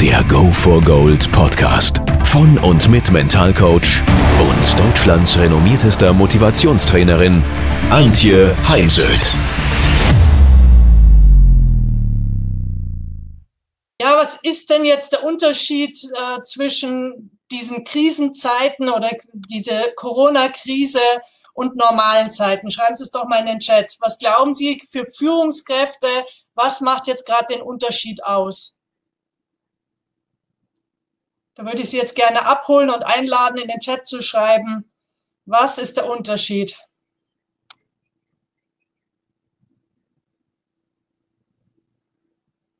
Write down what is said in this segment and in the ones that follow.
Der Go for Gold Podcast von und mit Mentalcoach und Deutschlands renommiertester Motivationstrainerin Antje Heimsöth. Ja, was ist denn jetzt der Unterschied äh, zwischen diesen Krisenzeiten oder diese Corona-Krise und normalen Zeiten? Schreiben Sie es doch mal in den Chat. Was glauben Sie für Führungskräfte? Was macht jetzt gerade den Unterschied aus? Da würde ich Sie jetzt gerne abholen und einladen, in den Chat zu schreiben, was ist der Unterschied?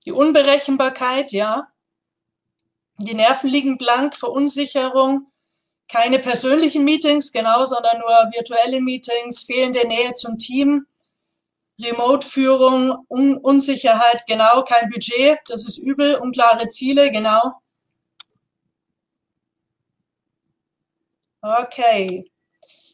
Die Unberechenbarkeit, ja. Die Nerven liegen blank, Verunsicherung, keine persönlichen Meetings, genau, sondern nur virtuelle Meetings, fehlende Nähe zum Team, Remote-Führung, Un Unsicherheit, genau, kein Budget, das ist übel, unklare Ziele, genau. Okay,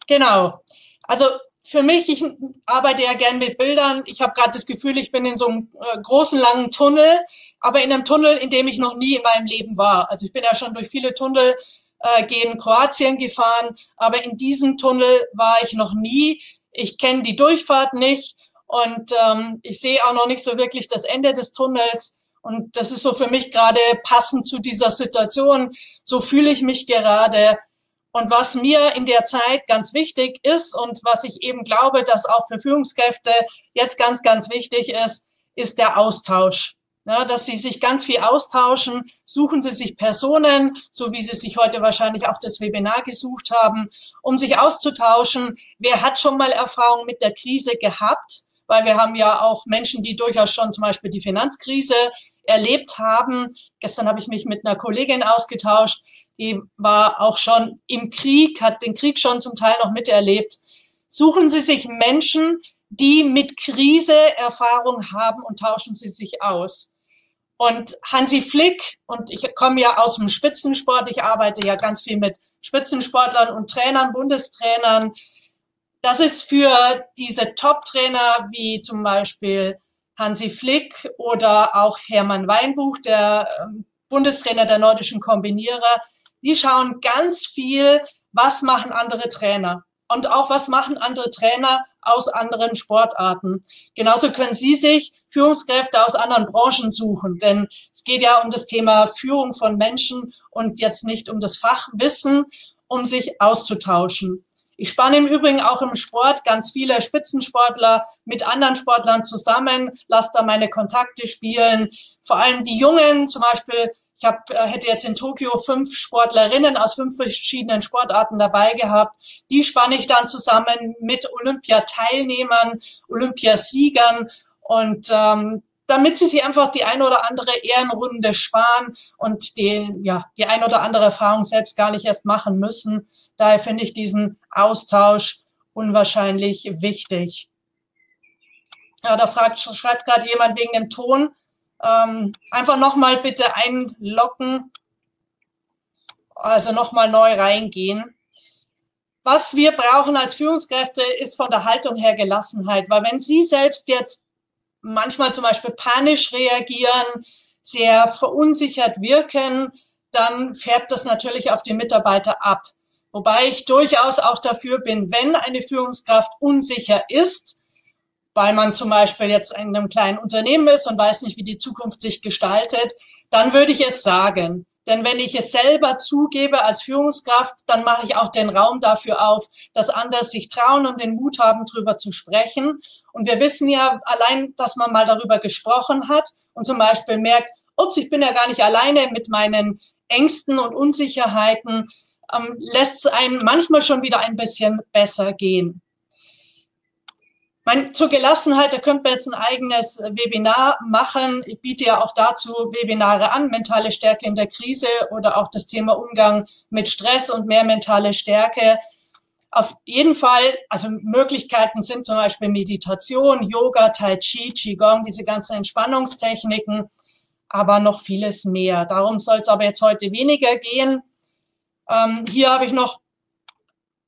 genau. Also für mich, ich arbeite ja gern mit Bildern. Ich habe gerade das Gefühl, ich bin in so einem äh, großen, langen Tunnel, aber in einem Tunnel, in dem ich noch nie in meinem Leben war. Also ich bin ja schon durch viele Tunnel äh, gehen Kroatien gefahren, aber in diesem Tunnel war ich noch nie. Ich kenne die Durchfahrt nicht und ähm, ich sehe auch noch nicht so wirklich das Ende des Tunnels. Und das ist so für mich gerade passend zu dieser Situation. So fühle ich mich gerade. Und was mir in der Zeit ganz wichtig ist und was ich eben glaube, dass auch für Führungskräfte jetzt ganz, ganz wichtig ist, ist der Austausch. Ja, dass sie sich ganz viel austauschen, suchen sie sich Personen, so wie sie sich heute wahrscheinlich auch das Webinar gesucht haben, um sich auszutauschen. Wer hat schon mal Erfahrung mit der Krise gehabt? Weil wir haben ja auch Menschen, die durchaus schon zum Beispiel die Finanzkrise erlebt haben. Gestern habe ich mich mit einer Kollegin ausgetauscht, die war auch schon im Krieg, hat den Krieg schon zum Teil noch miterlebt. Suchen Sie sich Menschen, die mit Krise Erfahrung haben und tauschen Sie sich aus. Und Hansi Flick, und ich komme ja aus dem Spitzensport, ich arbeite ja ganz viel mit Spitzensportlern und Trainern, Bundestrainern. Das ist für diese Top-Trainer wie zum Beispiel Hansi Flick oder auch Hermann Weinbuch, der ähm, Bundestrainer der nordischen Kombinierer, die schauen ganz viel, was machen andere Trainer und auch was machen andere Trainer aus anderen Sportarten. Genauso können Sie sich Führungskräfte aus anderen Branchen suchen, denn es geht ja um das Thema Führung von Menschen und jetzt nicht um das Fachwissen, um sich auszutauschen. Ich spanne im Übrigen auch im Sport ganz viele Spitzensportler mit anderen Sportlern zusammen, lasse da meine Kontakte spielen. Vor allem die Jungen, zum Beispiel ich hab, äh, hätte jetzt in Tokio fünf Sportlerinnen aus fünf verschiedenen Sportarten dabei gehabt. Die spanne ich dann zusammen mit Olympiateilnehmern, Olympiasiegern und ähm, damit sie sich einfach die ein oder andere Ehrenrunde sparen und den, ja, die ein oder andere Erfahrung selbst gar nicht erst machen müssen. Daher finde ich diesen Austausch unwahrscheinlich wichtig. Ja, da fragt, schreibt gerade jemand wegen dem Ton. Ähm, einfach nochmal bitte einloggen, also nochmal neu reingehen. Was wir brauchen als Führungskräfte ist von der Haltung her Gelassenheit, weil wenn Sie selbst jetzt manchmal zum Beispiel panisch reagieren, sehr verunsichert wirken, dann färbt das natürlich auf die Mitarbeiter ab. Wobei ich durchaus auch dafür bin, wenn eine Führungskraft unsicher ist, weil man zum Beispiel jetzt in einem kleinen Unternehmen ist und weiß nicht, wie die Zukunft sich gestaltet, dann würde ich es sagen. Denn wenn ich es selber zugebe als Führungskraft, dann mache ich auch den Raum dafür auf, dass andere sich trauen und den Mut haben, darüber zu sprechen. Und wir wissen ja allein, dass man mal darüber gesprochen hat und zum Beispiel merkt, ups, ich bin ja gar nicht alleine mit meinen Ängsten und Unsicherheiten, ähm, lässt es einen manchmal schon wieder ein bisschen besser gehen. Mein, zur Gelassenheit, da könnte man jetzt ein eigenes Webinar machen. Ich biete ja auch dazu Webinare an, mentale Stärke in der Krise oder auch das Thema Umgang mit Stress und mehr mentale Stärke. auf jeden Fall, also Möglichkeiten sind zum Beispiel Meditation, Yoga, Tai Chi, Qigong, diese ganzen Entspannungstechniken, aber noch vieles mehr. Darum soll es aber jetzt heute weniger gehen. Ähm, hier habe ich noch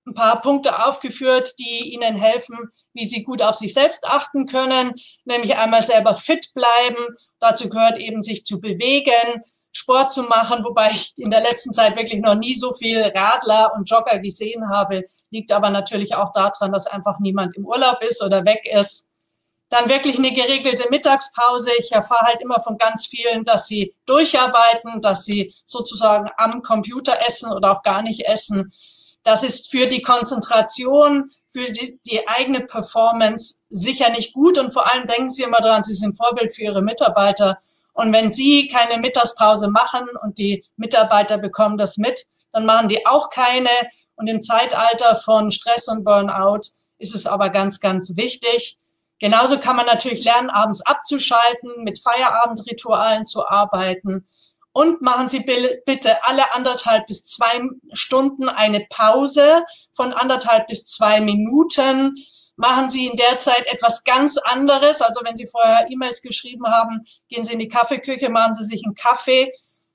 ein paar Punkte aufgeführt, die Ihnen helfen, wie Sie gut auf sich selbst achten können, nämlich einmal selber fit bleiben. Dazu gehört eben sich zu bewegen, Sport zu machen, wobei ich in der letzten Zeit wirklich noch nie so viel Radler und Jogger gesehen habe. Liegt aber natürlich auch daran, dass einfach niemand im Urlaub ist oder weg ist. Dann wirklich eine geregelte Mittagspause. Ich erfahre halt immer von ganz vielen, dass sie durcharbeiten, dass sie sozusagen am Computer essen oder auch gar nicht essen. Das ist für die Konzentration, für die, die eigene Performance sicher nicht gut. Und vor allem denken Sie immer daran, Sie sind Vorbild für Ihre Mitarbeiter. Und wenn Sie keine Mittagspause machen und die Mitarbeiter bekommen das mit, dann machen die auch keine. Und im Zeitalter von Stress und Burnout ist es aber ganz, ganz wichtig. Genauso kann man natürlich lernen, abends abzuschalten, mit Feierabendritualen zu arbeiten. Und machen Sie bitte alle anderthalb bis zwei Stunden eine Pause von anderthalb bis zwei Minuten machen Sie in der Zeit etwas ganz anderes. Also wenn Sie vorher E-Mails geschrieben haben, gehen Sie in die Kaffeeküche, machen Sie sich einen Kaffee.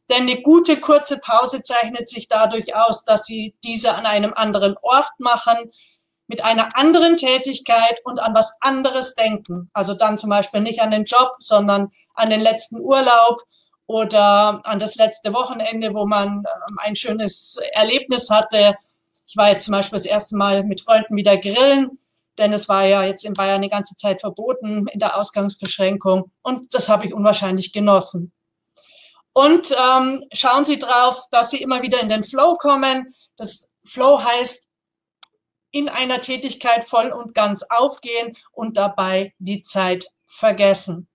Denn eine gute kurze Pause zeichnet sich dadurch aus, dass Sie diese an einem anderen Ort machen, mit einer anderen Tätigkeit und an was anderes denken. Also dann zum Beispiel nicht an den Job, sondern an den letzten Urlaub oder an das letzte Wochenende, wo man ähm, ein schönes Erlebnis hatte. Ich war jetzt zum Beispiel das erste Mal mit Freunden wieder grillen denn es war ja jetzt in Bayern eine ganze Zeit verboten in der Ausgangsbeschränkung und das habe ich unwahrscheinlich genossen. Und ähm, schauen Sie drauf, dass Sie immer wieder in den Flow kommen. Das Flow heißt, in einer Tätigkeit voll und ganz aufgehen und dabei die Zeit vergessen.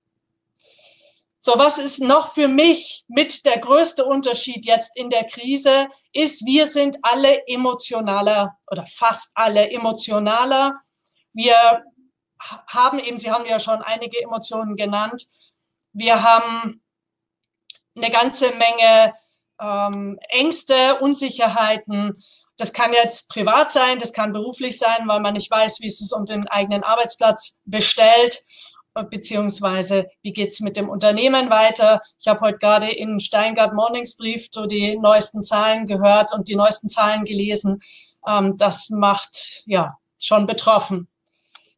So, was ist noch für mich mit der größte Unterschied jetzt in der Krise, ist, wir sind alle emotionaler oder fast alle emotionaler wir haben eben, Sie haben ja schon einige Emotionen genannt. Wir haben eine ganze Menge ähm, Ängste, Unsicherheiten. Das kann jetzt privat sein, das kann beruflich sein, weil man nicht weiß, wie es sich um den eigenen Arbeitsplatz bestellt, beziehungsweise wie geht's mit dem Unternehmen weiter. Ich habe heute gerade in Steingart Morningsbrief so die neuesten Zahlen gehört und die neuesten Zahlen gelesen. Ähm, das macht ja schon betroffen.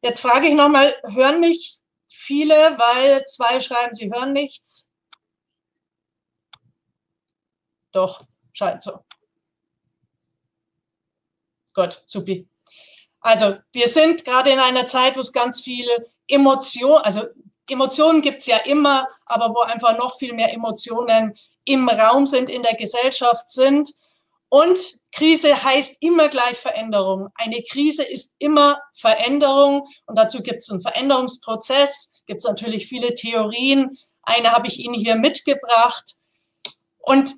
Jetzt frage ich nochmal, hören mich viele, weil zwei schreiben, sie hören nichts? Doch, scheint so. Gut, supi. Also wir sind gerade in einer Zeit, wo es ganz viele Emotionen, also Emotionen gibt es ja immer, aber wo einfach noch viel mehr Emotionen im Raum sind, in der Gesellschaft sind. Und Krise heißt immer gleich Veränderung. Eine Krise ist immer Veränderung und dazu gibt es einen Veränderungsprozess, gibt es natürlich viele Theorien. Eine habe ich Ihnen hier mitgebracht. Und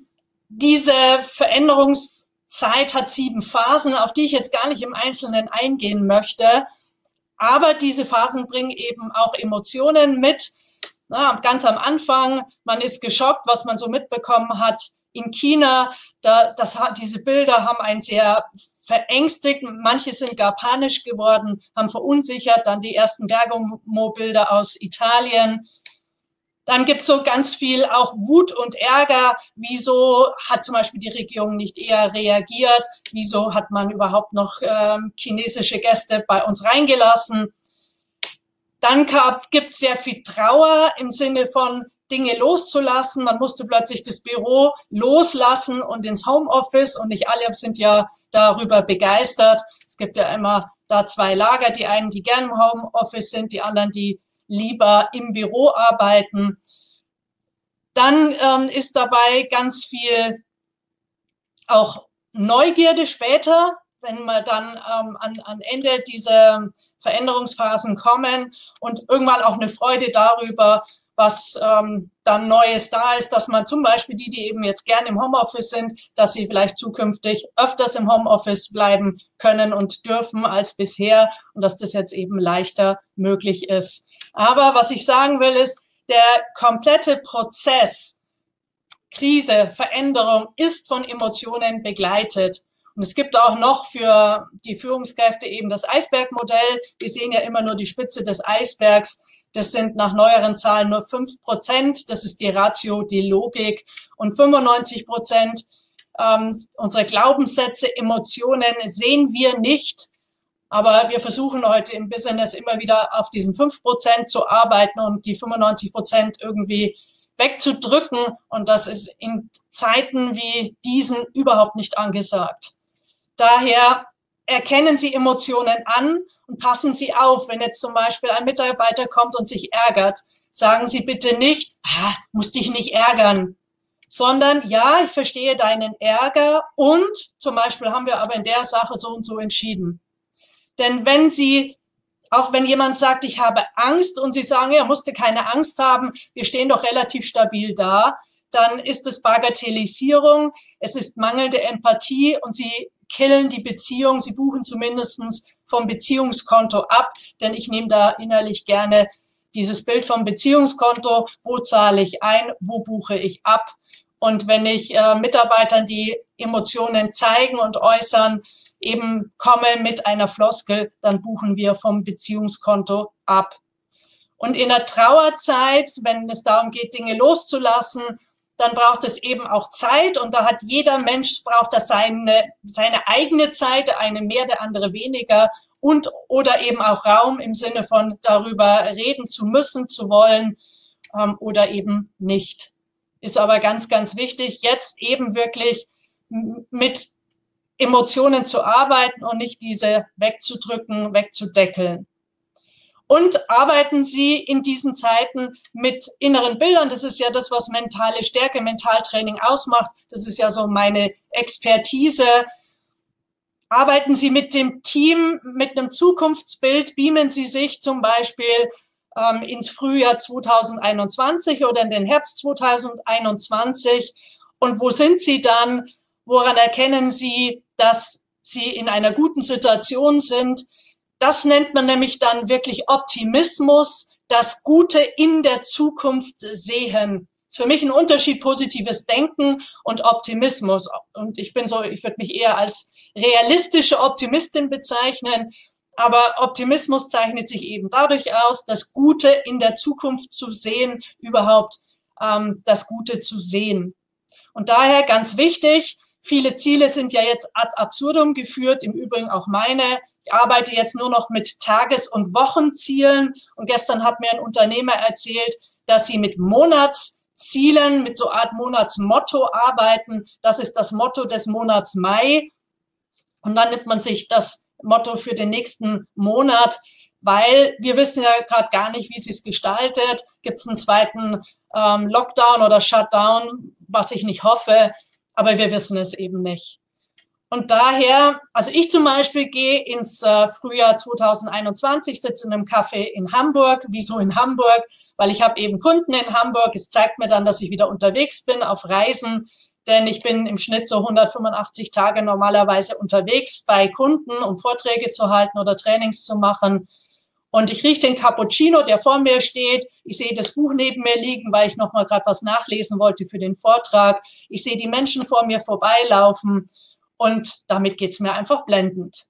diese Veränderungszeit hat sieben Phasen, auf die ich jetzt gar nicht im Einzelnen eingehen möchte. Aber diese Phasen bringen eben auch Emotionen mit. Na, ganz am Anfang, man ist geschockt, was man so mitbekommen hat in China, da, das, diese Bilder haben einen sehr verängstigt, manche sind gar panisch geworden, haben verunsichert, dann die ersten Bergamo-Bilder aus Italien. Dann gibt es so ganz viel auch Wut und Ärger. Wieso hat zum Beispiel die Regierung nicht eher reagiert? Wieso hat man überhaupt noch ähm, chinesische Gäste bei uns reingelassen? Dann gibt es sehr viel Trauer im Sinne von Dinge loszulassen. Man musste plötzlich das Büro loslassen und ins Homeoffice und nicht alle sind ja darüber begeistert. Es gibt ja immer da zwei Lager, die einen, die gerne im Homeoffice sind, die anderen, die lieber im Büro arbeiten. Dann ähm, ist dabei ganz viel auch Neugierde später, wenn wir dann ähm, an, an Ende dieser Veränderungsphasen kommen und irgendwann auch eine Freude darüber, was ähm, dann Neues da ist, dass man zum Beispiel die, die eben jetzt gerne im Homeoffice sind, dass sie vielleicht zukünftig öfters im Homeoffice bleiben können und dürfen als bisher und dass das jetzt eben leichter möglich ist. Aber was ich sagen will, ist, der komplette Prozess Krise, Veränderung ist von Emotionen begleitet. Und es gibt auch noch für die Führungskräfte eben das Eisbergmodell. Wir sehen ja immer nur die Spitze des Eisbergs. Das sind nach neueren Zahlen nur fünf Prozent. Das ist die Ratio, die Logik. Und 95 Prozent ähm, unsere Glaubenssätze, Emotionen sehen wir nicht. Aber wir versuchen heute im Business immer wieder auf diesen fünf Prozent zu arbeiten und die 95 Prozent irgendwie wegzudrücken. Und das ist in Zeiten wie diesen überhaupt nicht angesagt. Daher erkennen Sie Emotionen an und passen Sie auf. Wenn jetzt zum Beispiel ein Mitarbeiter kommt und sich ärgert, sagen Sie bitte nicht, ah, muss dich nicht ärgern, sondern ja, ich verstehe deinen Ärger und zum Beispiel haben wir aber in der Sache so und so entschieden. Denn wenn Sie, auch wenn jemand sagt, ich habe Angst und Sie sagen, er musste keine Angst haben, wir stehen doch relativ stabil da, dann ist es Bagatellisierung, es ist mangelnde Empathie und Sie killen die Beziehung, Sie buchen zumindestens vom Beziehungskonto ab, denn ich nehme da innerlich gerne dieses Bild vom Beziehungskonto, wo zahle ich ein, wo buche ich ab. Und wenn ich äh, Mitarbeitern die Emotionen zeigen und äußern, eben komme mit einer Floskel, dann buchen wir vom Beziehungskonto ab. Und in der Trauerzeit, wenn es darum geht, Dinge loszulassen, dann braucht es eben auch Zeit und da hat jeder Mensch braucht das seine, seine eigene Zeit, eine mehr, der andere weniger und oder eben auch Raum im Sinne von darüber reden zu müssen, zu wollen ähm, oder eben nicht. Ist aber ganz, ganz wichtig, jetzt eben wirklich mit Emotionen zu arbeiten und nicht diese wegzudrücken, wegzudeckeln. Und arbeiten Sie in diesen Zeiten mit inneren Bildern. Das ist ja das, was mentale Stärke, Mentaltraining ausmacht. Das ist ja so meine Expertise. Arbeiten Sie mit dem Team, mit einem Zukunftsbild, beamen Sie sich zum Beispiel ähm, ins Frühjahr 2021 oder in den Herbst 2021. Und wo sind Sie dann? Woran erkennen Sie, dass Sie in einer guten Situation sind? Das nennt man nämlich dann wirklich Optimismus, das Gute in der Zukunft sehen. Das ist für mich ein Unterschied positives Denken und Optimismus. Und ich bin so, ich würde mich eher als realistische Optimistin bezeichnen. Aber Optimismus zeichnet sich eben dadurch aus, das Gute in der Zukunft zu sehen, überhaupt ähm, das Gute zu sehen. Und daher ganz wichtig, Viele Ziele sind ja jetzt ad absurdum geführt, im Übrigen auch meine. Ich arbeite jetzt nur noch mit Tages- und Wochenzielen. Und gestern hat mir ein Unternehmer erzählt, dass sie mit Monatszielen, mit so Art Monatsmotto arbeiten. Das ist das Motto des Monats Mai. Und dann nimmt man sich das Motto für den nächsten Monat, weil wir wissen ja gerade gar nicht, wie es gestaltet. Gibt es einen zweiten ähm, Lockdown oder Shutdown, was ich nicht hoffe aber wir wissen es eben nicht. Und daher, also ich zum Beispiel gehe ins äh, Frühjahr 2021, sitze in einem Café in Hamburg. Wieso in Hamburg? Weil ich habe eben Kunden in Hamburg. Es zeigt mir dann, dass ich wieder unterwegs bin auf Reisen, denn ich bin im Schnitt so 185 Tage normalerweise unterwegs bei Kunden, um Vorträge zu halten oder Trainings zu machen. Und ich rieche den Cappuccino, der vor mir steht. Ich sehe das Buch neben mir liegen, weil ich nochmal gerade was nachlesen wollte für den Vortrag. Ich sehe die Menschen vor mir vorbeilaufen und damit geht's mir einfach blendend.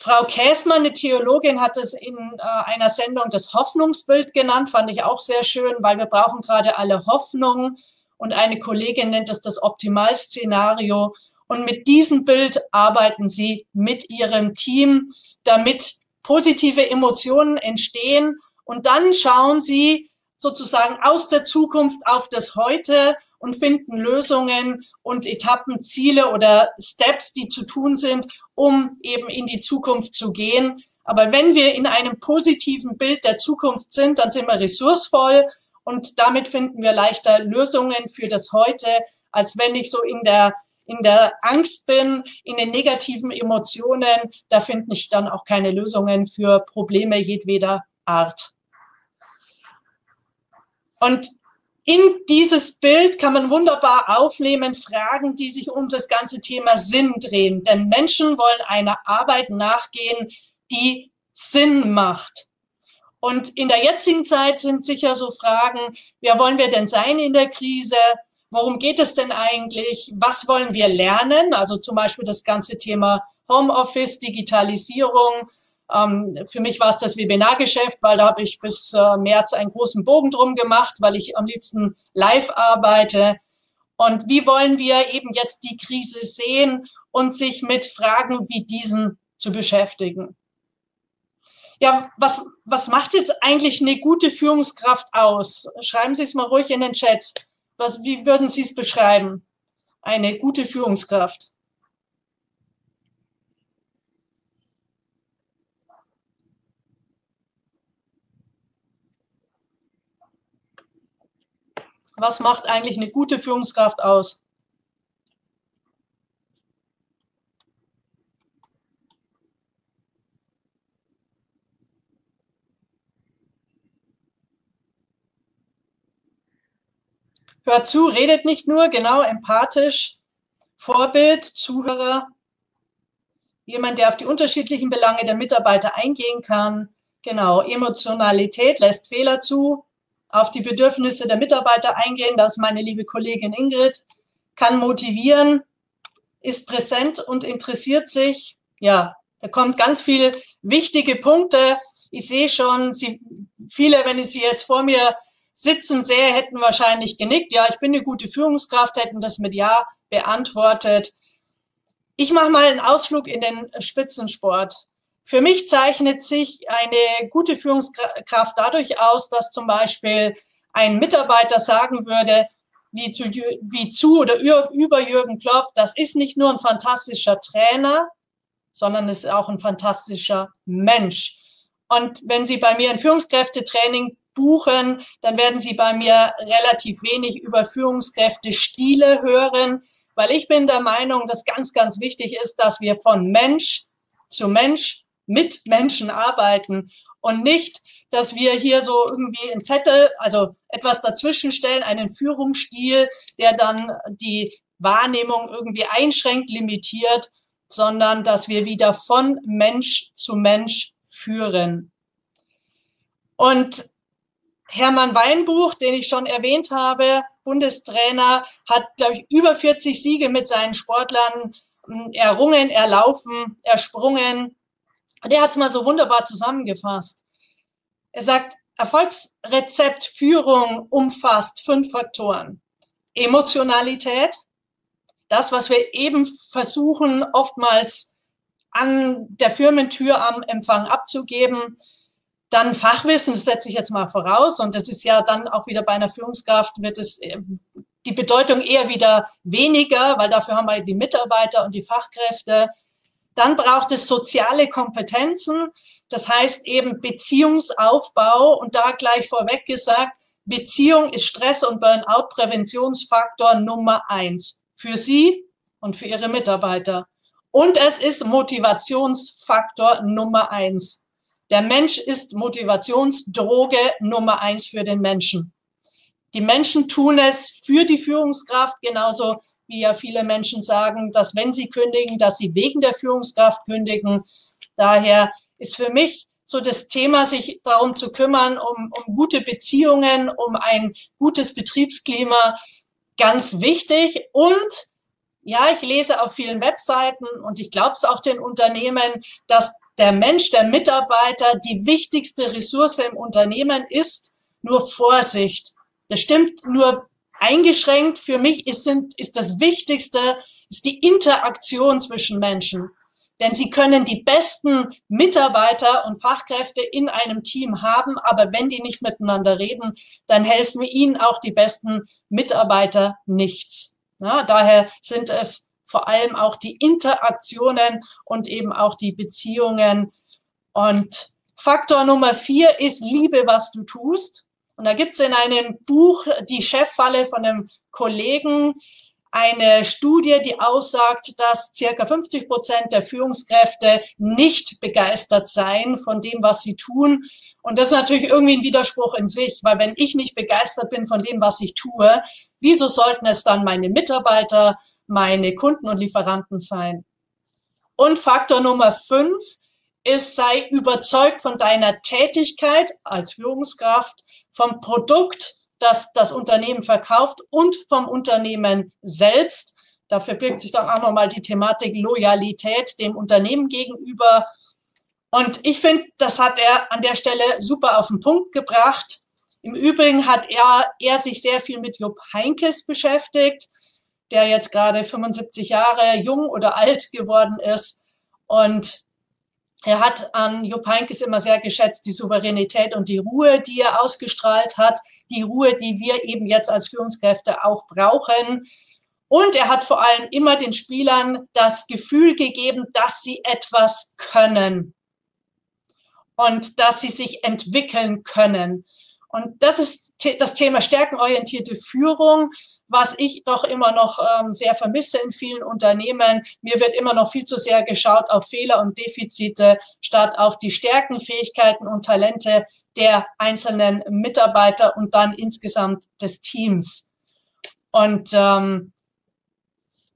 Frau Käsmann, eine Theologin, hat es in äh, einer Sendung das Hoffnungsbild genannt, fand ich auch sehr schön, weil wir brauchen gerade alle Hoffnung. Und eine Kollegin nennt es das Optimalszenario. Und mit diesem Bild arbeiten sie mit ihrem Team, damit positive Emotionen entstehen und dann schauen sie sozusagen aus der Zukunft auf das Heute und finden Lösungen und Etappen, Ziele oder Steps, die zu tun sind, um eben in die Zukunft zu gehen. Aber wenn wir in einem positiven Bild der Zukunft sind, dann sind wir ressourcevoll und damit finden wir leichter Lösungen für das Heute, als wenn ich so in der in der Angst bin, in den negativen Emotionen, da finde ich dann auch keine Lösungen für Probleme jedweder Art. Und in dieses Bild kann man wunderbar aufnehmen Fragen, die sich um das ganze Thema Sinn drehen. Denn Menschen wollen einer Arbeit nachgehen, die Sinn macht. Und in der jetzigen Zeit sind sicher so Fragen, wer wollen wir denn sein in der Krise? Worum geht es denn eigentlich? Was wollen wir lernen? Also zum Beispiel das ganze Thema Homeoffice, Digitalisierung. Ähm, für mich war es das Webinargeschäft, weil da habe ich bis äh, März einen großen Bogen drum gemacht, weil ich am liebsten live arbeite. Und wie wollen wir eben jetzt die Krise sehen und sich mit Fragen wie diesen zu beschäftigen? Ja, was, was macht jetzt eigentlich eine gute Führungskraft aus? Schreiben Sie es mal ruhig in den Chat. Was, wie würden Sie es beschreiben? Eine gute Führungskraft. Was macht eigentlich eine gute Führungskraft aus? Hört zu, redet nicht nur, genau, empathisch, Vorbild, Zuhörer, jemand, der auf die unterschiedlichen Belange der Mitarbeiter eingehen kann. Genau, Emotionalität lässt Fehler zu, auf die Bedürfnisse der Mitarbeiter eingehen, das ist meine liebe Kollegin Ingrid, kann motivieren, ist präsent und interessiert sich. Ja, da kommt ganz viele wichtige Punkte. Ich sehe schon, Sie, viele, wenn ich Sie jetzt vor mir sitzen sehr, hätten wahrscheinlich genickt. Ja, ich bin eine gute Führungskraft, hätten das mit Ja beantwortet. Ich mache mal einen Ausflug in den Spitzensport. Für mich zeichnet sich eine gute Führungskraft dadurch aus, dass zum Beispiel ein Mitarbeiter sagen würde, wie zu, wie zu oder über Jürgen Klopp, das ist nicht nur ein fantastischer Trainer, sondern ist auch ein fantastischer Mensch. Und wenn Sie bei mir ein Führungskräftetraining buchen, dann werden Sie bei mir relativ wenig über Führungskräfte-Stile hören, weil ich bin der Meinung, dass ganz, ganz wichtig ist, dass wir von Mensch zu Mensch mit Menschen arbeiten und nicht, dass wir hier so irgendwie einen Zettel, also etwas dazwischen stellen, einen Führungsstil, der dann die Wahrnehmung irgendwie einschränkt, limitiert, sondern dass wir wieder von Mensch zu Mensch führen. Und Hermann Weinbuch, den ich schon erwähnt habe, Bundestrainer, hat, glaube ich, über 40 Siege mit seinen Sportlern hm, errungen, erlaufen, ersprungen. Der hat es mal so wunderbar zusammengefasst. Er sagt, Erfolgsrezept Führung umfasst fünf Faktoren. Emotionalität, das, was wir eben versuchen, oftmals an der Firmentür am Empfang abzugeben, dann Fachwissen, das setze ich jetzt mal voraus, und das ist ja dann auch wieder bei einer Führungskraft, wird es äh, die Bedeutung eher wieder weniger, weil dafür haben wir die Mitarbeiter und die Fachkräfte. Dann braucht es soziale Kompetenzen, das heißt eben Beziehungsaufbau und da gleich vorweg gesagt, Beziehung ist Stress- und Burnout-Präventionsfaktor Nummer eins für Sie und für Ihre Mitarbeiter. Und es ist Motivationsfaktor Nummer eins. Der Mensch ist Motivationsdroge Nummer eins für den Menschen. Die Menschen tun es für die Führungskraft, genauso wie ja viele Menschen sagen, dass wenn sie kündigen, dass sie wegen der Führungskraft kündigen. Daher ist für mich so das Thema, sich darum zu kümmern, um, um gute Beziehungen, um ein gutes Betriebsklima, ganz wichtig. Und ja, ich lese auf vielen Webseiten und ich glaube es auch den Unternehmen, dass der Mensch, der Mitarbeiter die wichtigste Ressource im Unternehmen ist, nur Vorsicht. Das stimmt nur eingeschränkt. Für mich ist, sind, ist das Wichtigste, ist die Interaktion zwischen Menschen. Denn sie können die besten Mitarbeiter und Fachkräfte in einem Team haben, aber wenn die nicht miteinander reden, dann helfen ihnen auch die besten Mitarbeiter nichts. Ja, daher sind es vor allem auch die Interaktionen und eben auch die Beziehungen. Und Faktor Nummer vier ist Liebe, was du tust. Und da gibt es in einem Buch die Cheffalle von einem Kollegen eine Studie, die aussagt, dass circa 50 Prozent der Führungskräfte nicht begeistert seien von dem, was sie tun. Und das ist natürlich irgendwie ein Widerspruch in sich, weil wenn ich nicht begeistert bin von dem, was ich tue, wieso sollten es dann meine Mitarbeiter, meine Kunden und Lieferanten sein? Und Faktor Nummer fünf ist, sei überzeugt von deiner Tätigkeit als Führungskraft, vom Produkt das das Unternehmen verkauft und vom Unternehmen selbst. Da verbirgt sich dann auch nochmal die Thematik Loyalität dem Unternehmen gegenüber. Und ich finde, das hat er an der Stelle super auf den Punkt gebracht. Im Übrigen hat er, er sich sehr viel mit Jupp Heinkes beschäftigt, der jetzt gerade 75 Jahre jung oder alt geworden ist. Und er hat an Jupp Heynckes immer sehr geschätzt die Souveränität und die Ruhe, die er ausgestrahlt hat, die Ruhe, die wir eben jetzt als Führungskräfte auch brauchen. Und er hat vor allem immer den Spielern das Gefühl gegeben, dass sie etwas können und dass sie sich entwickeln können. Und das ist das Thema stärkenorientierte Führung, was ich doch immer noch ähm, sehr vermisse in vielen Unternehmen. Mir wird immer noch viel zu sehr geschaut auf Fehler und Defizite statt auf die Stärken, Fähigkeiten und Talente der einzelnen Mitarbeiter und dann insgesamt des Teams. Und ähm,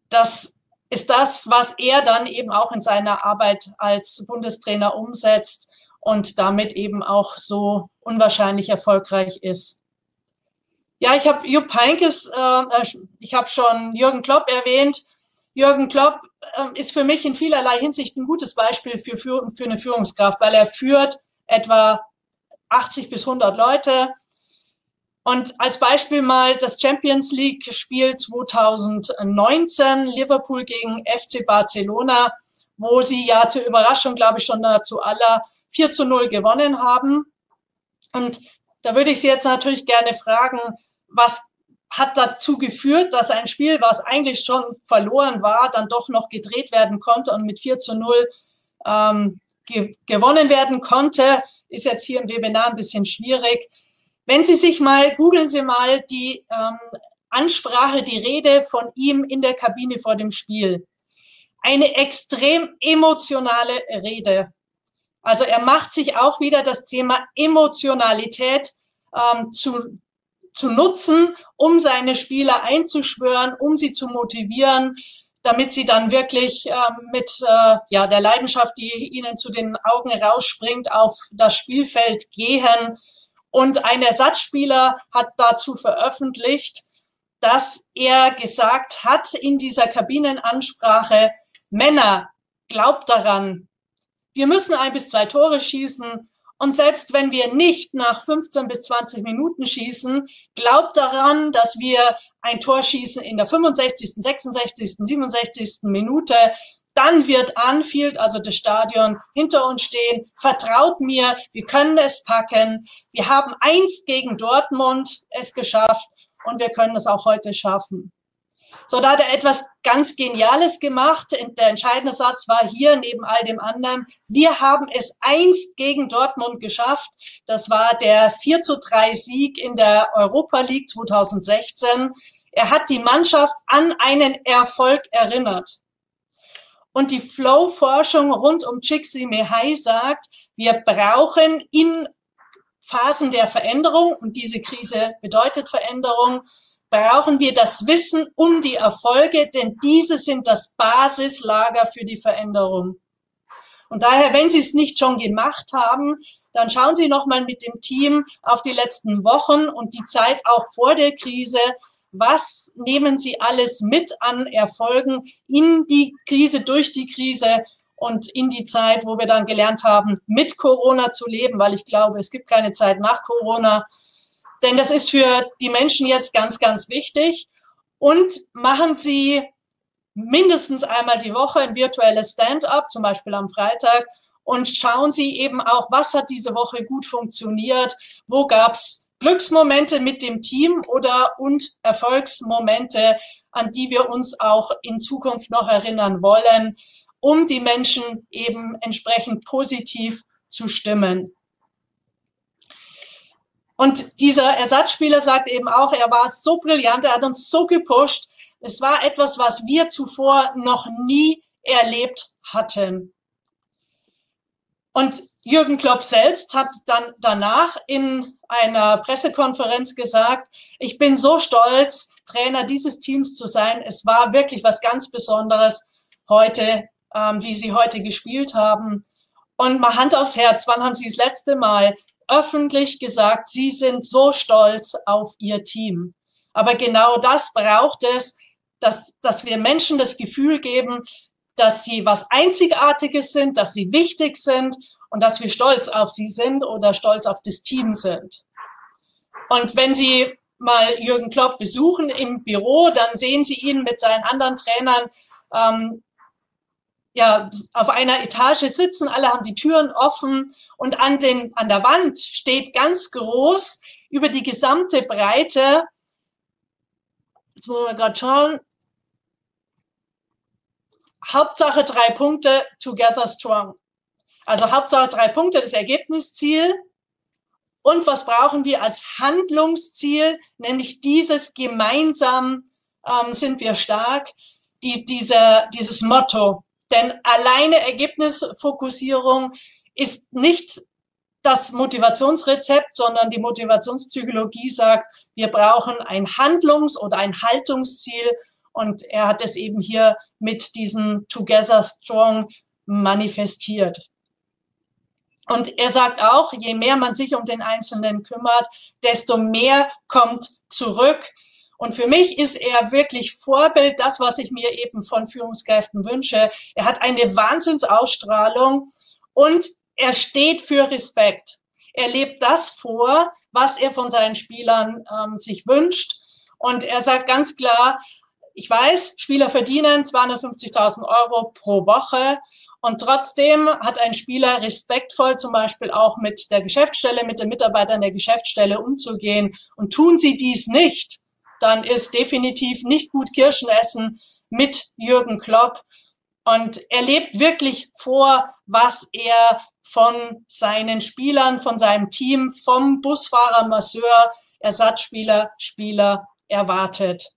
das ist das, was er dann eben auch in seiner Arbeit als Bundestrainer umsetzt und damit eben auch so unwahrscheinlich erfolgreich ist. Ja, ich habe Jupp Heinkes, äh, ich habe schon Jürgen Klopp erwähnt. Jürgen Klopp äh, ist für mich in vielerlei Hinsicht ein gutes Beispiel für, für, für eine Führungskraft, weil er führt etwa 80 bis 100 Leute. Und als Beispiel mal das Champions League Spiel 2019 Liverpool gegen FC Barcelona, wo sie ja zur Überraschung, glaube ich, schon nahezu aller 4 zu 0 gewonnen haben. Und da würde ich Sie jetzt natürlich gerne fragen, was hat dazu geführt, dass ein Spiel, was eigentlich schon verloren war, dann doch noch gedreht werden konnte und mit 4 zu 0 ähm, ge gewonnen werden konnte, ist jetzt hier im Webinar ein bisschen schwierig. Wenn Sie sich mal, googeln Sie mal die ähm, Ansprache, die Rede von ihm in der Kabine vor dem Spiel. Eine extrem emotionale Rede. Also er macht sich auch wieder das Thema Emotionalität ähm, zu, zu nutzen, um seine Spieler einzuschwören, um sie zu motivieren, damit sie dann wirklich ähm, mit äh, ja, der Leidenschaft, die ihnen zu den Augen rausspringt, auf das Spielfeld gehen. Und ein Ersatzspieler hat dazu veröffentlicht, dass er gesagt hat in dieser Kabinenansprache, Männer, glaubt daran, wir müssen ein bis zwei Tore schießen. Und selbst wenn wir nicht nach 15 bis 20 Minuten schießen, glaubt daran, dass wir ein Tor schießen in der 65., 66., 67. Minute. Dann wird Anfield, also das Stadion, hinter uns stehen. Vertraut mir, wir können es packen. Wir haben einst gegen Dortmund es geschafft und wir können es auch heute schaffen. So, da hat er etwas ganz Geniales gemacht. Der entscheidende Satz war hier neben all dem anderen. Wir haben es einst gegen Dortmund geschafft. Das war der 4 zu 3 Sieg in der Europa League 2016. Er hat die Mannschaft an einen Erfolg erinnert. Und die Flow-Forschung rund um Mehai sagt, wir brauchen in Phasen der Veränderung, und diese Krise bedeutet Veränderung, brauchen wir das Wissen um die Erfolge, denn diese sind das Basislager für die Veränderung. Und daher, wenn Sie es nicht schon gemacht haben, dann schauen Sie nochmal mit dem Team auf die letzten Wochen und die Zeit auch vor der Krise. Was nehmen Sie alles mit an Erfolgen in die Krise, durch die Krise und in die Zeit, wo wir dann gelernt haben, mit Corona zu leben, weil ich glaube, es gibt keine Zeit nach Corona. Denn das ist für die Menschen jetzt ganz, ganz wichtig. Und machen Sie mindestens einmal die Woche ein virtuelles Stand-up, zum Beispiel am Freitag, und schauen Sie eben auch, was hat diese Woche gut funktioniert, wo gab es Glücksmomente mit dem Team oder und Erfolgsmomente, an die wir uns auch in Zukunft noch erinnern wollen, um die Menschen eben entsprechend positiv zu stimmen. Und dieser Ersatzspieler sagt eben auch, er war so brillant, er hat uns so gepusht. Es war etwas, was wir zuvor noch nie erlebt hatten. Und Jürgen Klopp selbst hat dann danach in einer Pressekonferenz gesagt, ich bin so stolz, Trainer dieses Teams zu sein. Es war wirklich was ganz Besonderes heute, ähm, wie sie heute gespielt haben. Und mal Hand aufs Herz, wann haben Sie das letzte Mal öffentlich gesagt, sie sind so stolz auf ihr Team. Aber genau das braucht es, dass, dass wir Menschen das Gefühl geben, dass sie was Einzigartiges sind, dass sie wichtig sind und dass wir stolz auf sie sind oder stolz auf das Team sind. Und wenn Sie mal Jürgen Klopp besuchen im Büro, dann sehen Sie ihn mit seinen anderen Trainern ähm, ja, auf einer Etage sitzen, alle haben die Türen offen und an, den, an der Wand steht ganz groß über die gesamte Breite, jetzt wollen wir gerade schauen, Hauptsache drei Punkte, together strong. Also Hauptsache drei Punkte, das Ergebnisziel. Und was brauchen wir als Handlungsziel? Nämlich dieses gemeinsam ähm, sind wir stark, die, diese, dieses Motto. Denn alleine Ergebnisfokussierung ist nicht das Motivationsrezept, sondern die Motivationspsychologie sagt, wir brauchen ein Handlungs- oder ein Haltungsziel. Und er hat es eben hier mit diesem Together Strong manifestiert. Und er sagt auch, je mehr man sich um den Einzelnen kümmert, desto mehr kommt zurück. Und für mich ist er wirklich Vorbild, das, was ich mir eben von Führungskräften wünsche. Er hat eine Wahnsinnsausstrahlung und er steht für Respekt. Er lebt das vor, was er von seinen Spielern ähm, sich wünscht. Und er sagt ganz klar, ich weiß, Spieler verdienen 250.000 Euro pro Woche und trotzdem hat ein Spieler respektvoll zum Beispiel auch mit der Geschäftsstelle, mit den Mitarbeitern der Geschäftsstelle umzugehen. Und tun sie dies nicht, dann ist definitiv nicht gut Kirschen essen mit Jürgen Klopp. Und er lebt wirklich vor, was er von seinen Spielern, von seinem Team, vom Busfahrer, Masseur, Ersatzspieler, Spieler erwartet.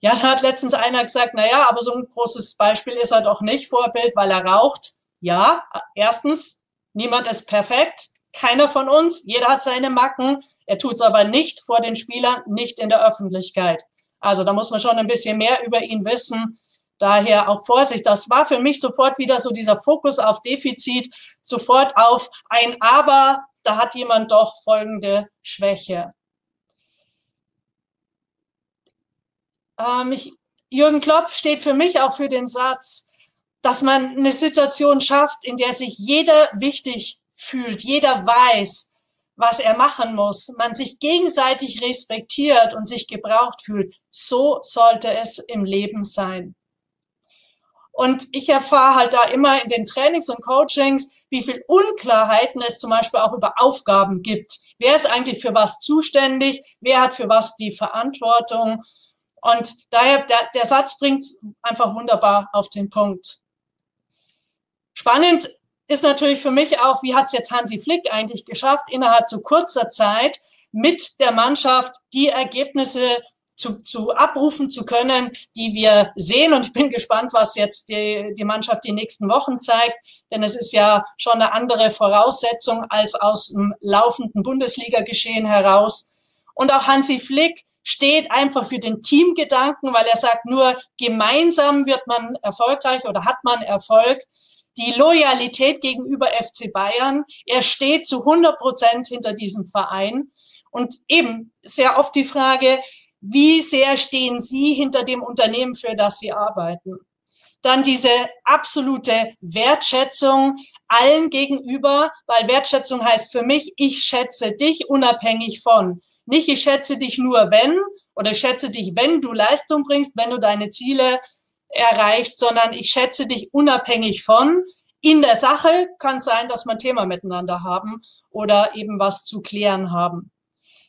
Ja, da hat letztens einer gesagt, na ja, aber so ein großes Beispiel ist er doch nicht Vorbild, weil er raucht. Ja, erstens, niemand ist perfekt. Keiner von uns. Jeder hat seine Macken. Er tut es aber nicht vor den Spielern, nicht in der Öffentlichkeit. Also da muss man schon ein bisschen mehr über ihn wissen. Daher auch Vorsicht. Das war für mich sofort wieder so dieser Fokus auf Defizit, sofort auf ein Aber. Da hat jemand doch folgende Schwäche. Ähm, ich, Jürgen Klopp steht für mich auch für den Satz, dass man eine Situation schafft, in der sich jeder wichtig fühlt, jeder weiß, was er machen muss, man sich gegenseitig respektiert und sich gebraucht fühlt. So sollte es im Leben sein. Und ich erfahre halt da immer in den Trainings und Coachings, wie viel Unklarheiten es zum Beispiel auch über Aufgaben gibt. Wer ist eigentlich für was zuständig? Wer hat für was die Verantwortung? Und daher, der, der Satz bringt einfach wunderbar auf den Punkt. Spannend ist natürlich für mich auch, wie hat es jetzt Hansi Flick eigentlich geschafft, innerhalb so kurzer Zeit mit der Mannschaft die Ergebnisse zu, zu abrufen zu können, die wir sehen. Und ich bin gespannt, was jetzt die, die Mannschaft die nächsten Wochen zeigt, denn es ist ja schon eine andere Voraussetzung als aus dem laufenden Bundesliga-Geschehen heraus. Und auch Hansi Flick steht einfach für den Teamgedanken, weil er sagt, nur gemeinsam wird man erfolgreich oder hat man Erfolg. Die Loyalität gegenüber FC Bayern, er steht zu 100 Prozent hinter diesem Verein. Und eben sehr oft die Frage, wie sehr stehen Sie hinter dem Unternehmen, für das Sie arbeiten? Dann diese absolute Wertschätzung allen gegenüber, weil Wertschätzung heißt für mich, ich schätze dich unabhängig von. Nicht, ich schätze dich nur wenn oder ich schätze dich, wenn du Leistung bringst, wenn du deine Ziele erreichst, sondern ich schätze dich unabhängig von. In der Sache kann es sein, dass wir ein Thema miteinander haben oder eben was zu klären haben.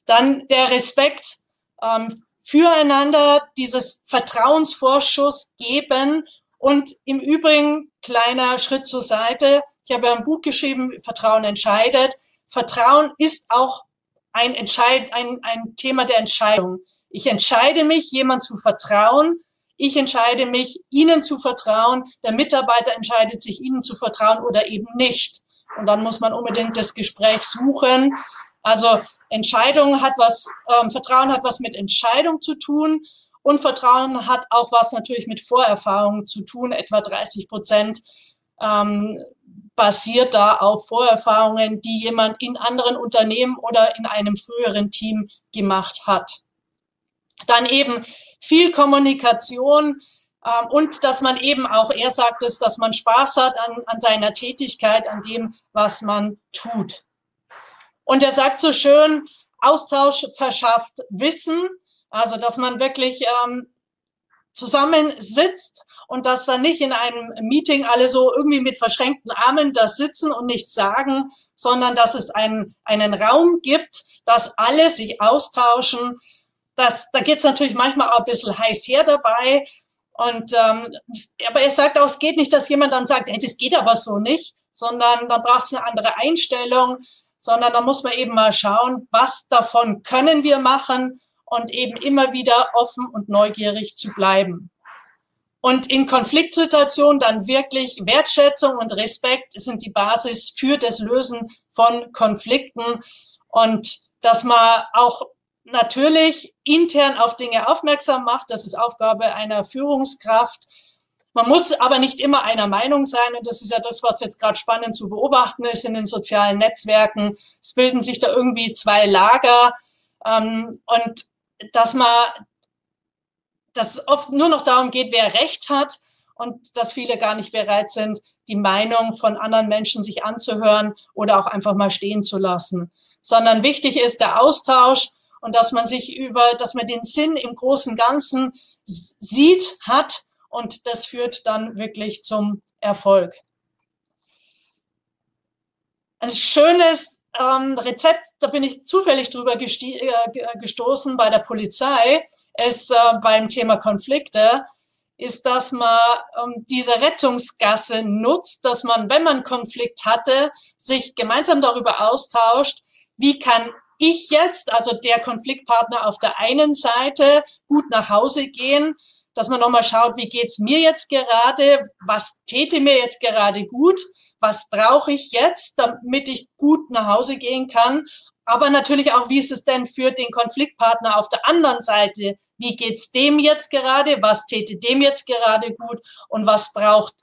Dann der Respekt ähm, füreinander, dieses Vertrauensvorschuss geben und im Übrigen, kleiner Schritt zur Seite, ich habe ein Buch geschrieben, Vertrauen entscheidet. Vertrauen ist auch ein, Entscheid, ein, ein Thema der Entscheidung. Ich entscheide mich, jemand zu vertrauen. Ich entscheide mich, Ihnen zu vertrauen. Der Mitarbeiter entscheidet sich, Ihnen zu vertrauen oder eben nicht. Und dann muss man unbedingt das Gespräch suchen. Also Entscheidung hat was, ähm, Vertrauen hat was mit Entscheidung zu tun. Und Vertrauen hat auch was natürlich mit Vorerfahrung zu tun. Etwa 30 Prozent ähm, basiert da auf Vorerfahrungen, die jemand in anderen Unternehmen oder in einem früheren Team gemacht hat. Dann eben viel Kommunikation ähm, und dass man eben auch, er sagt es, dass man Spaß hat an, an seiner Tätigkeit, an dem, was man tut. Und er sagt so schön, Austausch verschafft Wissen, also dass man wirklich ähm, zusammensitzt und dass dann nicht in einem Meeting alle so irgendwie mit verschränkten Armen da sitzen und nichts sagen, sondern dass es einen, einen Raum gibt, dass alle sich austauschen. Das, da geht es natürlich manchmal auch ein bisschen heiß her dabei. Und ähm, aber er sagt auch, es geht nicht, dass jemand dann sagt, hey, das geht aber so nicht, sondern da braucht es eine andere Einstellung, sondern da muss man eben mal schauen, was davon können wir machen und eben immer wieder offen und neugierig zu bleiben. Und in Konfliktsituationen dann wirklich Wertschätzung und Respekt sind die Basis für das Lösen von Konflikten und dass man auch natürlich intern auf Dinge aufmerksam macht. Das ist Aufgabe einer Führungskraft. Man muss aber nicht immer einer Meinung sein. Und das ist ja das, was jetzt gerade spannend zu beobachten ist in den sozialen Netzwerken. Es bilden sich da irgendwie zwei Lager. Ähm, und dass man, dass es oft nur noch darum geht, wer Recht hat und dass viele gar nicht bereit sind, die Meinung von anderen Menschen sich anzuhören oder auch einfach mal stehen zu lassen. Sondern wichtig ist der Austausch und dass man sich über, dass man den Sinn im großen Ganzen sieht, hat und das führt dann wirklich zum Erfolg. Ein schönes ähm, Rezept, da bin ich zufällig drüber äh, gestoßen bei der Polizei, ist äh, beim Thema Konflikte, ist, dass man ähm, diese Rettungsgasse nutzt, dass man, wenn man Konflikt hatte, sich gemeinsam darüber austauscht, wie kann ich jetzt, also der Konfliktpartner auf der einen Seite, gut nach Hause gehen, dass man nochmal schaut, wie geht's mir jetzt gerade, was täte mir jetzt gerade gut, was brauche ich jetzt, damit ich gut nach Hause gehen kann. Aber natürlich auch, wie ist es denn für den Konfliktpartner auf der anderen Seite? Wie geht's dem jetzt gerade? Was täte dem jetzt gerade gut? Und was braucht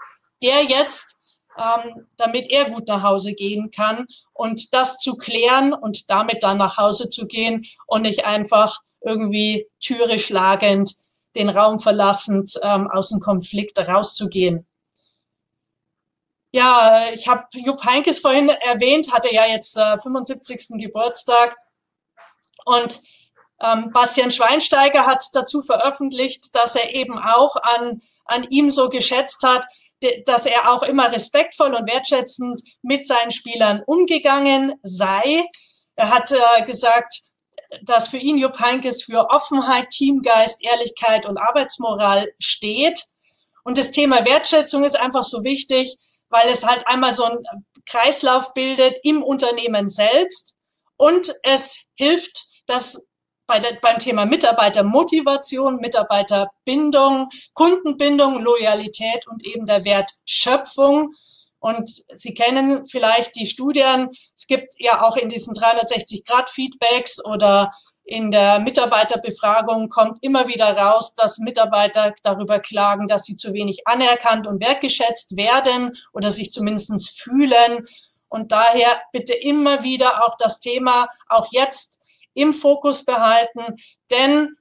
der jetzt, ähm, damit er gut nach Hause gehen kann? Und das zu klären und damit dann nach Hause zu gehen und nicht einfach irgendwie Türe schlagend, den Raum verlassend, ähm, aus dem Konflikt rauszugehen. Ja, ich habe Jupp Heinkes vorhin erwähnt, hatte ja jetzt äh, 75. Geburtstag. Und ähm, Bastian Schweinsteiger hat dazu veröffentlicht, dass er eben auch an, an ihm so geschätzt hat, dass er auch immer respektvoll und wertschätzend mit seinen Spielern umgegangen sei. Er hat äh, gesagt, dass für ihn Jupp Heinkes für Offenheit, Teamgeist, Ehrlichkeit und Arbeitsmoral steht. Und das Thema Wertschätzung ist einfach so wichtig, weil es halt einmal so einen Kreislauf bildet im Unternehmen selbst und es hilft, dass bei der, beim Thema Mitarbeitermotivation, Mitarbeiterbindung, Kundenbindung, Loyalität und eben der Wertschöpfung. Und Sie kennen vielleicht die Studien. Es gibt ja auch in diesen 360-Grad-Feedbacks oder in der Mitarbeiterbefragung kommt immer wieder raus, dass Mitarbeiter darüber klagen, dass sie zu wenig anerkannt und wertgeschätzt werden oder sich zumindest fühlen. Und daher bitte immer wieder auch das Thema auch jetzt im Fokus behalten, denn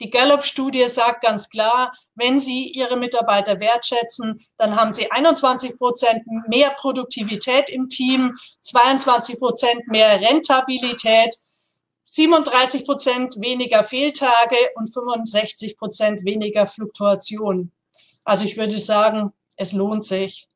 die Gallup-Studie sagt ganz klar, wenn Sie Ihre Mitarbeiter wertschätzen, dann haben Sie 21 Prozent mehr Produktivität im Team, 22 Prozent mehr Rentabilität 37 Prozent weniger Fehltage und 65 Prozent weniger Fluktuation. Also ich würde sagen, es lohnt sich.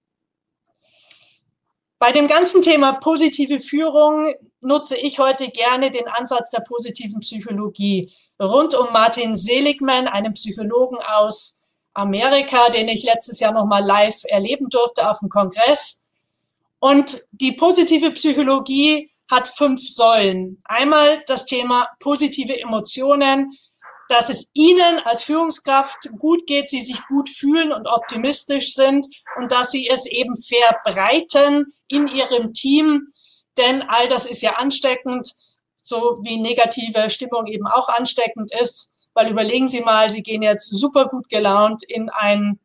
Bei dem ganzen Thema positive Führung nutze ich heute gerne den Ansatz der positiven Psychologie rund um Martin Seligman, einen Psychologen aus Amerika, den ich letztes Jahr nochmal live erleben durfte auf dem Kongress. Und die positive Psychologie hat fünf Säulen. Einmal das Thema positive Emotionen, dass es Ihnen als Führungskraft gut geht, Sie sich gut fühlen und optimistisch sind und dass Sie es eben verbreiten in Ihrem Team, denn all das ist ja ansteckend, so wie negative Stimmung eben auch ansteckend ist, weil überlegen Sie mal, Sie gehen jetzt super gut gelaunt in ein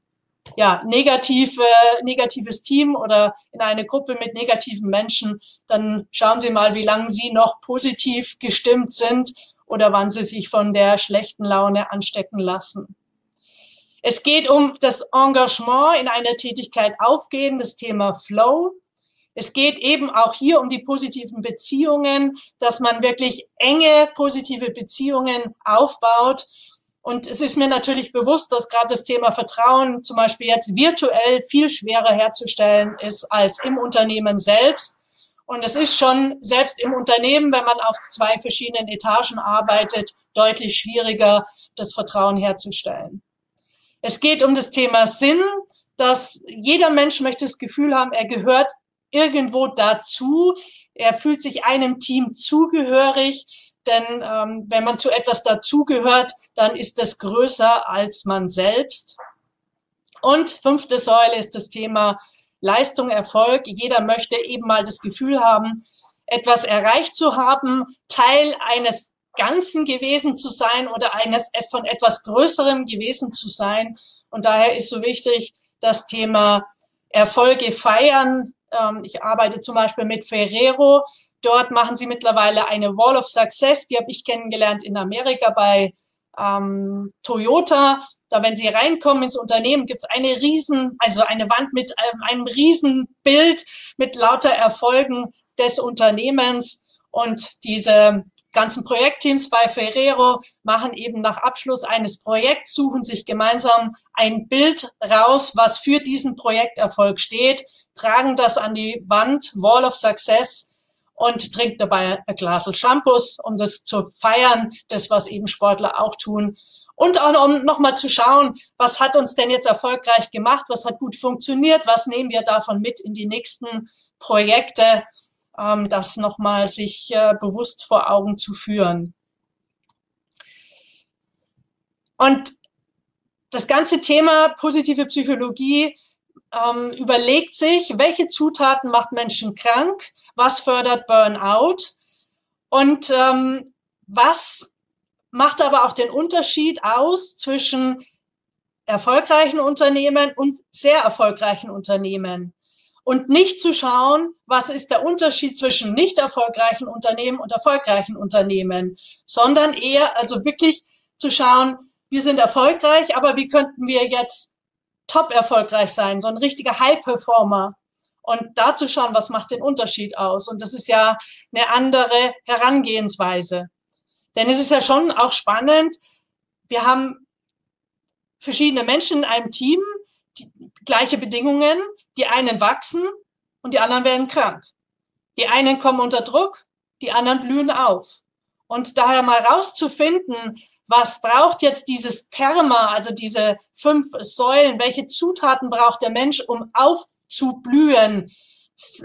ja, negative, negatives Team oder in eine Gruppe mit negativen Menschen, dann schauen Sie mal, wie lange Sie noch positiv gestimmt sind oder wann Sie sich von der schlechten Laune anstecken lassen. Es geht um das Engagement in einer Tätigkeit aufgehen, das Thema Flow. Es geht eben auch hier um die positiven Beziehungen, dass man wirklich enge positive Beziehungen aufbaut und es ist mir natürlich bewusst, dass gerade das Thema Vertrauen zum Beispiel jetzt virtuell viel schwerer herzustellen ist als im Unternehmen selbst. Und es ist schon selbst im Unternehmen, wenn man auf zwei verschiedenen Etagen arbeitet, deutlich schwieriger, das Vertrauen herzustellen. Es geht um das Thema Sinn, dass jeder Mensch möchte das Gefühl haben, er gehört irgendwo dazu, er fühlt sich einem Team zugehörig, denn ähm, wenn man zu etwas dazugehört, dann ist das größer als man selbst. Und fünfte Säule ist das Thema Leistung, Erfolg. Jeder möchte eben mal das Gefühl haben, etwas erreicht zu haben, Teil eines Ganzen gewesen zu sein oder eines von etwas Größerem gewesen zu sein. Und daher ist so wichtig das Thema Erfolge feiern. Ähm, ich arbeite zum Beispiel mit Ferrero. Dort machen sie mittlerweile eine Wall of Success. Die habe ich kennengelernt in Amerika bei ähm, Toyota, da wenn Sie reinkommen ins Unternehmen, gibt es eine riesen, also eine Wand mit ähm, einem riesen mit lauter Erfolgen des Unternehmens und diese ganzen Projektteams bei Ferrero machen eben nach Abschluss eines Projekts, suchen sich gemeinsam ein Bild raus, was für diesen Projekterfolg steht, tragen das an die Wand, Wall of Success, und trinkt dabei ein Glas Shampoos, um das zu feiern, das, was eben Sportler auch tun. Und auch um nochmal zu schauen, was hat uns denn jetzt erfolgreich gemacht, was hat gut funktioniert, was nehmen wir davon mit in die nächsten Projekte, ähm, das nochmal sich äh, bewusst vor Augen zu führen. Und das ganze Thema positive Psychologie ähm, überlegt sich, welche Zutaten macht Menschen krank, was fördert Burnout und ähm, was macht aber auch den Unterschied aus zwischen erfolgreichen Unternehmen und sehr erfolgreichen Unternehmen. Und nicht zu schauen, was ist der Unterschied zwischen nicht erfolgreichen Unternehmen und erfolgreichen Unternehmen, sondern eher also wirklich zu schauen, wir sind erfolgreich, aber wie könnten wir jetzt top erfolgreich sein, so ein richtiger High-Performer. Und da zu schauen, was macht den Unterschied aus. Und das ist ja eine andere Herangehensweise. Denn es ist ja schon auch spannend, wir haben verschiedene Menschen in einem Team, gleiche Bedingungen, die einen wachsen und die anderen werden krank. Die einen kommen unter Druck, die anderen blühen auf. Und daher mal rauszufinden, was braucht jetzt dieses Perma, also diese fünf Säulen, welche Zutaten braucht der Mensch, um aufzublühen?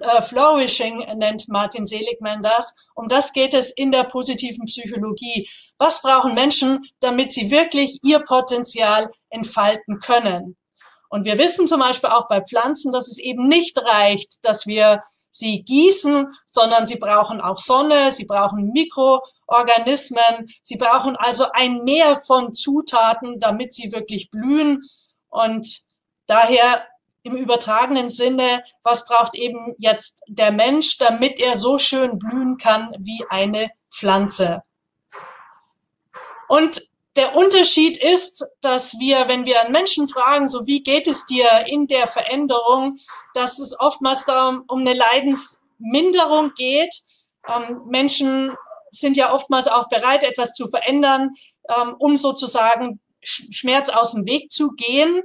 Äh, flourishing nennt Martin Seligman das. Um das geht es in der positiven Psychologie. Was brauchen Menschen, damit sie wirklich ihr Potenzial entfalten können? Und wir wissen zum Beispiel auch bei Pflanzen, dass es eben nicht reicht, dass wir sie gießen, sondern sie brauchen auch Sonne, sie brauchen Mikroorganismen, sie brauchen also ein Mehr von Zutaten, damit sie wirklich blühen. Und daher im übertragenen Sinne, was braucht eben jetzt der Mensch, damit er so schön blühen kann wie eine Pflanze. Und der Unterschied ist, dass wir, wenn wir einen Menschen fragen, so wie geht es dir in der Veränderung, dass es oftmals darum um eine Leidensminderung geht. Ähm, Menschen sind ja oftmals auch bereit, etwas zu verändern, ähm, um sozusagen Schmerz aus dem Weg zu gehen.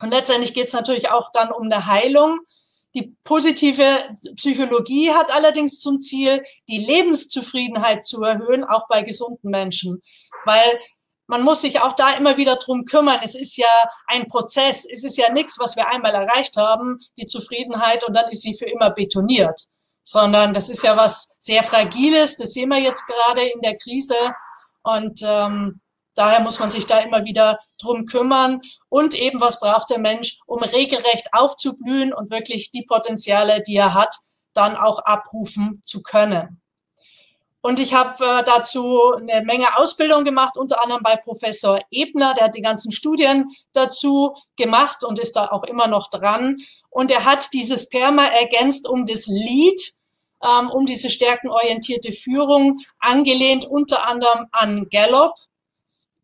Und letztendlich geht es natürlich auch dann um eine Heilung. Die positive Psychologie hat allerdings zum Ziel, die Lebenszufriedenheit zu erhöhen, auch bei gesunden Menschen. Weil man muss sich auch da immer wieder drum kümmern. Es ist ja ein Prozess. Es ist ja nichts, was wir einmal erreicht haben, die Zufriedenheit, und dann ist sie für immer betoniert. Sondern das ist ja was sehr Fragiles. Das sehen wir jetzt gerade in der Krise. Und ähm, daher muss man sich da immer wieder drum kümmern. Und eben, was braucht der Mensch, um regelrecht aufzublühen und wirklich die Potenziale, die er hat, dann auch abrufen zu können. Und ich habe äh, dazu eine Menge Ausbildung gemacht, unter anderem bei Professor Ebner, der hat die ganzen Studien dazu gemacht und ist da auch immer noch dran. Und er hat dieses PERMA ergänzt um das Lead, ähm, um diese stärkenorientierte Führung, angelehnt unter anderem an Gallup.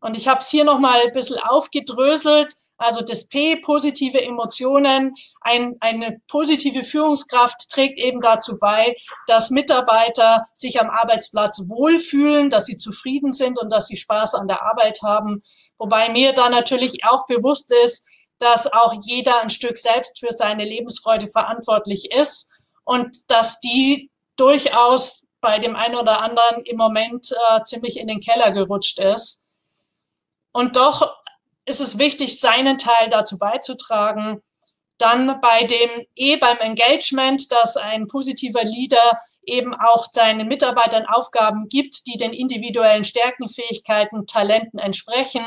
Und ich habe es hier nochmal ein bisschen aufgedröselt. Also das P, positive Emotionen, ein, eine positive Führungskraft trägt eben dazu bei, dass Mitarbeiter sich am Arbeitsplatz wohlfühlen, dass sie zufrieden sind und dass sie Spaß an der Arbeit haben. Wobei mir da natürlich auch bewusst ist, dass auch jeder ein Stück selbst für seine Lebensfreude verantwortlich ist und dass die durchaus bei dem einen oder anderen im Moment äh, ziemlich in den Keller gerutscht ist. Und doch ist es wichtig, seinen Teil dazu beizutragen. Dann bei dem E, beim Engagement, dass ein positiver Leader eben auch seinen Mitarbeitern Aufgaben gibt, die den individuellen Stärken, Fähigkeiten, Talenten entsprechen.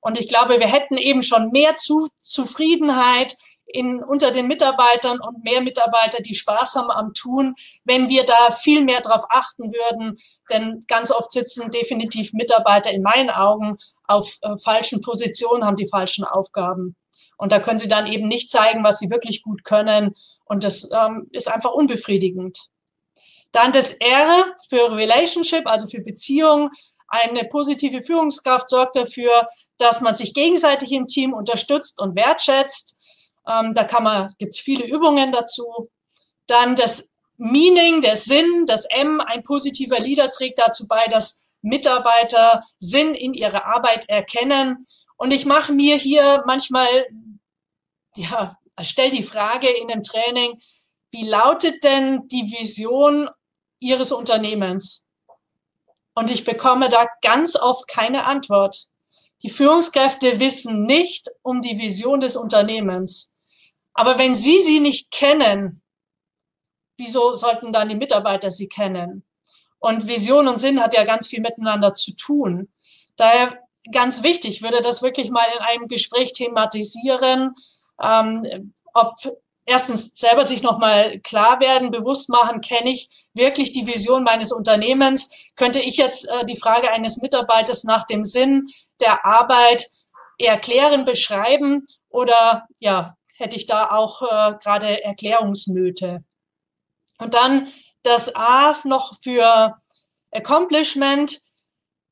Und ich glaube, wir hätten eben schon mehr zu Zufriedenheit, in, unter den Mitarbeitern und mehr Mitarbeiter, die Spaß haben am Tun, wenn wir da viel mehr darauf achten würden. Denn ganz oft sitzen definitiv Mitarbeiter in meinen Augen auf äh, falschen Positionen, haben die falschen Aufgaben. Und da können sie dann eben nicht zeigen, was sie wirklich gut können. Und das ähm, ist einfach unbefriedigend. Dann das R für Relationship, also für Beziehung. Eine positive Führungskraft sorgt dafür, dass man sich gegenseitig im Team unterstützt und wertschätzt ähm, da kann man, gibt's viele Übungen dazu. Dann das Meaning, der Sinn, das M, ein positiver Leader trägt dazu bei, dass Mitarbeiter Sinn in ihrer Arbeit erkennen. Und ich mache mir hier manchmal, ja, stell die Frage in dem Training, wie lautet denn die Vision Ihres Unternehmens? Und ich bekomme da ganz oft keine Antwort. Die Führungskräfte wissen nicht um die Vision des Unternehmens. Aber wenn Sie sie nicht kennen, wieso sollten dann die Mitarbeiter sie kennen? Und Vision und Sinn hat ja ganz viel miteinander zu tun. Daher ganz wichtig, würde das wirklich mal in einem Gespräch thematisieren, ähm, ob erstens selber sich nochmal klar werden, bewusst machen, kenne ich wirklich die Vision meines Unternehmens? Könnte ich jetzt äh, die Frage eines Mitarbeiters nach dem Sinn der Arbeit erklären, beschreiben oder ja, hätte ich da auch äh, gerade Erklärungsnöte. Und dann das A noch für Accomplishment.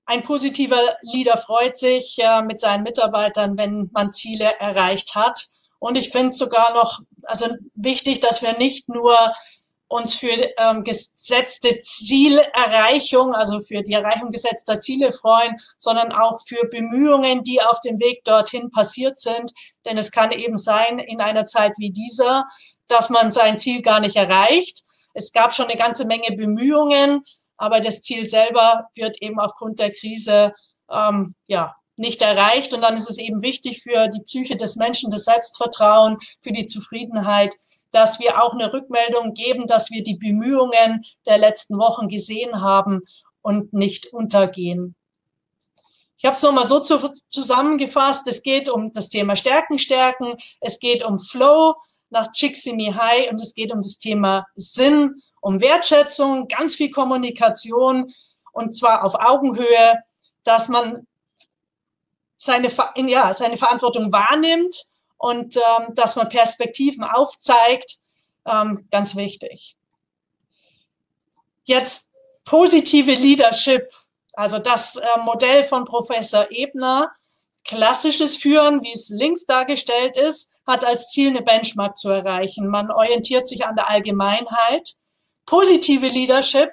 Ein positiver Leader freut sich äh, mit seinen Mitarbeitern, wenn man Ziele erreicht hat. Und ich finde es sogar noch also wichtig, dass wir nicht nur uns für ähm, gesetzte Zielerreichung, also für die Erreichung gesetzter Ziele freuen, sondern auch für Bemühungen, die auf dem Weg dorthin passiert sind. Denn es kann eben sein, in einer Zeit wie dieser, dass man sein Ziel gar nicht erreicht. Es gab schon eine ganze Menge Bemühungen, aber das Ziel selber wird eben aufgrund der Krise ähm, ja nicht erreicht. Und dann ist es eben wichtig für die Psyche des Menschen, das Selbstvertrauen, für die Zufriedenheit, dass wir auch eine Rückmeldung geben, dass wir die Bemühungen der letzten Wochen gesehen haben und nicht untergehen. Ich habe es nochmal so zu, zusammengefasst. Es geht um das Thema Stärken, Stärken. Es geht um Flow nach Csikszentmihalyi und es geht um das Thema Sinn, um Wertschätzung, ganz viel Kommunikation und zwar auf Augenhöhe, dass man seine, ja, seine Verantwortung wahrnimmt und ähm, dass man Perspektiven aufzeigt, ähm, ganz wichtig. Jetzt positive Leadership, also das äh, Modell von Professor Ebner, klassisches Führen, wie es links dargestellt ist, hat als Ziel eine Benchmark zu erreichen. Man orientiert sich an der Allgemeinheit. Positive Leadership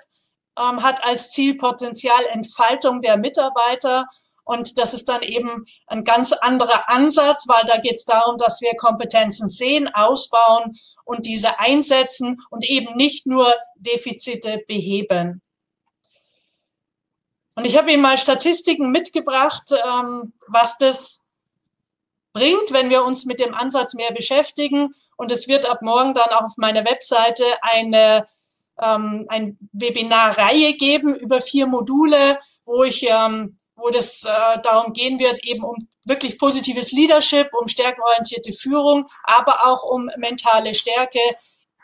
ähm, hat als Ziel Potenzialentfaltung der Mitarbeiter und das ist dann eben ein ganz anderer Ansatz, weil da geht es darum, dass wir Kompetenzen sehen, ausbauen und diese einsetzen und eben nicht nur Defizite beheben. Und ich habe Ihnen mal Statistiken mitgebracht, ähm, was das bringt, wenn wir uns mit dem Ansatz mehr beschäftigen. Und es wird ab morgen dann auch auf meiner Webseite eine ähm, ein Webinarreihe geben über vier Module, wo ich ähm, wo das äh, darum gehen wird, eben um wirklich positives Leadership, um stärkenorientierte Führung, aber auch um mentale Stärke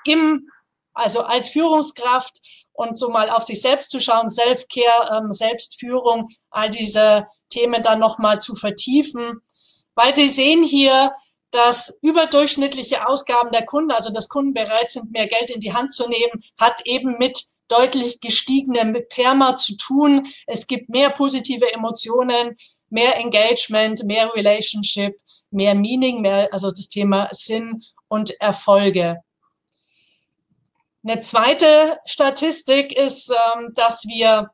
im, also als Führungskraft und so mal auf sich selbst zu schauen, Self-Care, ähm, Selbstführung, all diese Themen dann nochmal zu vertiefen. Weil Sie sehen hier, dass überdurchschnittliche Ausgaben der Kunden, also dass Kunden bereit sind, mehr Geld in die Hand zu nehmen, hat eben mit deutlich gestiegenem Perma zu tun. Es gibt mehr positive Emotionen, mehr Engagement, mehr Relationship, mehr Meaning, mehr, also das Thema Sinn und Erfolge. Eine zweite Statistik ist, ähm, dass wir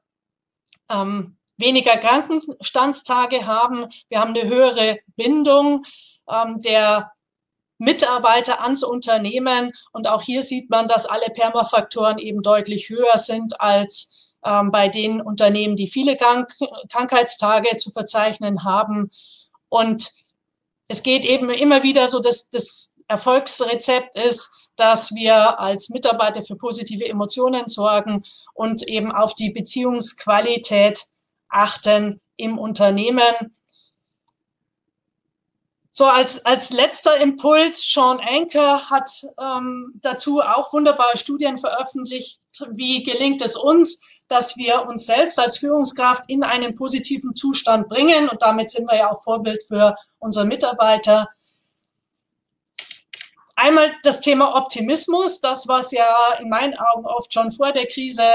ähm, weniger Krankenstandstage haben. Wir haben eine höhere Bindung ähm, der Mitarbeiter ans Unternehmen. Und auch hier sieht man, dass alle Permafaktoren eben deutlich höher sind als ähm, bei den Unternehmen, die viele Krank Krankheitstage zu verzeichnen haben. Und es geht eben immer wieder so, dass das Erfolgsrezept ist, dass wir als Mitarbeiter für positive Emotionen sorgen und eben auf die Beziehungsqualität achten im Unternehmen. So als, als letzter Impuls, Sean Anker hat ähm, dazu auch wunderbare Studien veröffentlicht. Wie gelingt es uns, dass wir uns selbst als Führungskraft in einen positiven Zustand bringen? Und damit sind wir ja auch Vorbild für unsere Mitarbeiter. Einmal das Thema Optimismus, das was ja in meinen Augen oft schon vor der Krise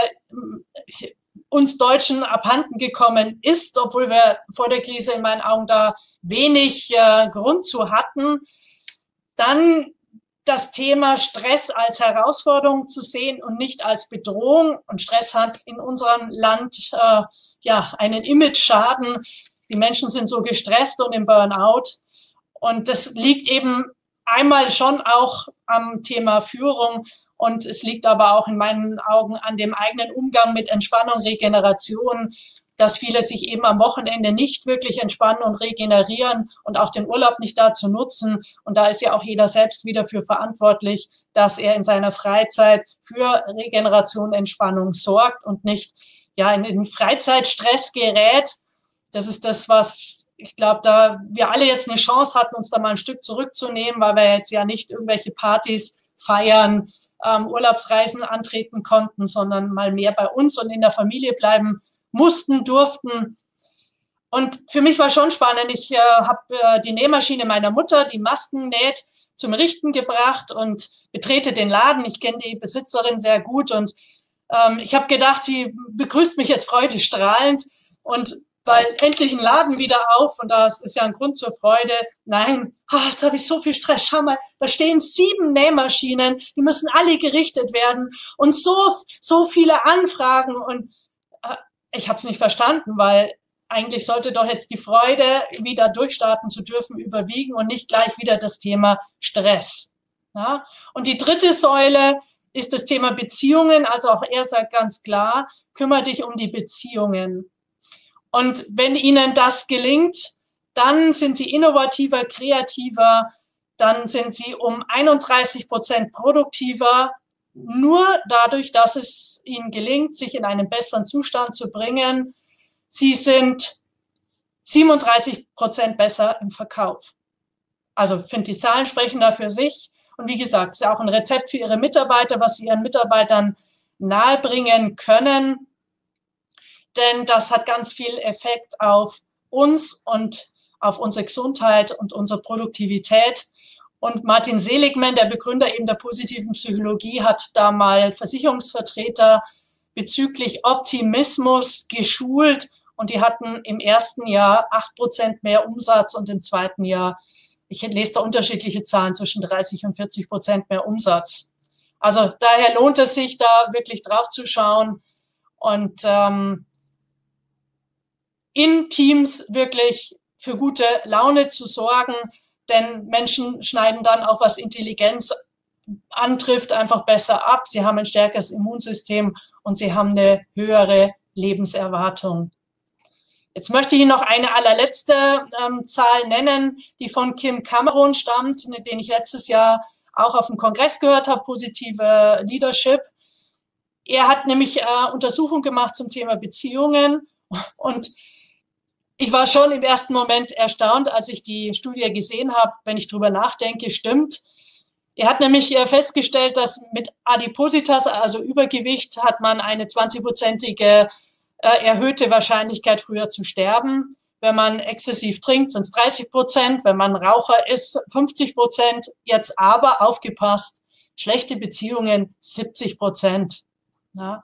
uns Deutschen abhanden gekommen ist, obwohl wir vor der Krise in meinen Augen da wenig äh, Grund zu hatten. Dann das Thema Stress als Herausforderung zu sehen und nicht als Bedrohung. Und Stress hat in unserem Land äh, ja einen Image-Schaden. Die Menschen sind so gestresst und im Burnout. Und das liegt eben einmal schon auch am Thema Führung und es liegt aber auch in meinen Augen an dem eigenen Umgang mit Entspannung, Regeneration, dass viele sich eben am Wochenende nicht wirklich entspannen und regenerieren und auch den Urlaub nicht dazu nutzen. Und da ist ja auch jeder selbst wieder für verantwortlich, dass er in seiner Freizeit für Regeneration, Entspannung sorgt und nicht ja in den Freizeitstress gerät. Das ist das, was ich glaube, da wir alle jetzt eine Chance hatten, uns da mal ein Stück zurückzunehmen, weil wir jetzt ja nicht irgendwelche Partys feiern, ähm, Urlaubsreisen antreten konnten, sondern mal mehr bei uns und in der Familie bleiben mussten, durften. Und für mich war schon spannend. Ich äh, habe äh, die Nähmaschine meiner Mutter, die Masken näht, zum Richten gebracht und betrete den Laden. Ich kenne die Besitzerin sehr gut und ähm, ich habe gedacht, sie begrüßt mich jetzt freudestrahlend und weil endlich ein Laden wieder auf und das ist ja ein Grund zur Freude. Nein, oh, jetzt habe ich so viel Stress. Schau mal, da stehen sieben Nähmaschinen, die müssen alle gerichtet werden und so so viele Anfragen und äh, ich habe es nicht verstanden, weil eigentlich sollte doch jetzt die Freude, wieder durchstarten zu dürfen, überwiegen und nicht gleich wieder das Thema Stress. Ja? Und die dritte Säule ist das Thema Beziehungen. Also auch er sagt ganz klar, kümmere dich um die Beziehungen. Und wenn ihnen das gelingt, dann sind sie innovativer, kreativer, dann sind sie um 31 Prozent produktiver, nur dadurch, dass es ihnen gelingt, sich in einen besseren Zustand zu bringen. Sie sind 37 Prozent besser im Verkauf. Also finde die Zahlen sprechen da für sich. Und wie gesagt, es ist auch ein Rezept für Ihre Mitarbeiter, was Sie Ihren Mitarbeitern nahebringen können denn das hat ganz viel Effekt auf uns und auf unsere Gesundheit und unsere Produktivität. Und Martin Seligman, der Begründer eben der positiven Psychologie, hat da mal Versicherungsvertreter bezüglich Optimismus geschult und die hatten im ersten Jahr acht Prozent mehr Umsatz und im zweiten Jahr, ich lese da unterschiedliche Zahlen, zwischen 30 und 40 Prozent mehr Umsatz. Also daher lohnt es sich, da wirklich drauf zu schauen und ähm, in Teams wirklich für gute Laune zu sorgen, denn Menschen schneiden dann auch, was Intelligenz antrifft, einfach besser ab. Sie haben ein stärkeres Immunsystem und sie haben eine höhere Lebenserwartung. Jetzt möchte ich Ihnen noch eine allerletzte ähm, Zahl nennen, die von Kim Cameron stammt, den ich letztes Jahr auch auf dem Kongress gehört habe, positive Leadership. Er hat nämlich äh, Untersuchungen gemacht zum Thema Beziehungen und ich war schon im ersten Moment erstaunt, als ich die Studie gesehen habe, wenn ich drüber nachdenke, stimmt. Er hat nämlich äh, festgestellt, dass mit Adipositas, also Übergewicht, hat man eine 20-prozentige äh, erhöhte Wahrscheinlichkeit, früher zu sterben. Wenn man exzessiv trinkt, sind es 30 Prozent. Wenn man Raucher ist, 50 Prozent. Jetzt aber aufgepasst, schlechte Beziehungen 70 Prozent. Ja.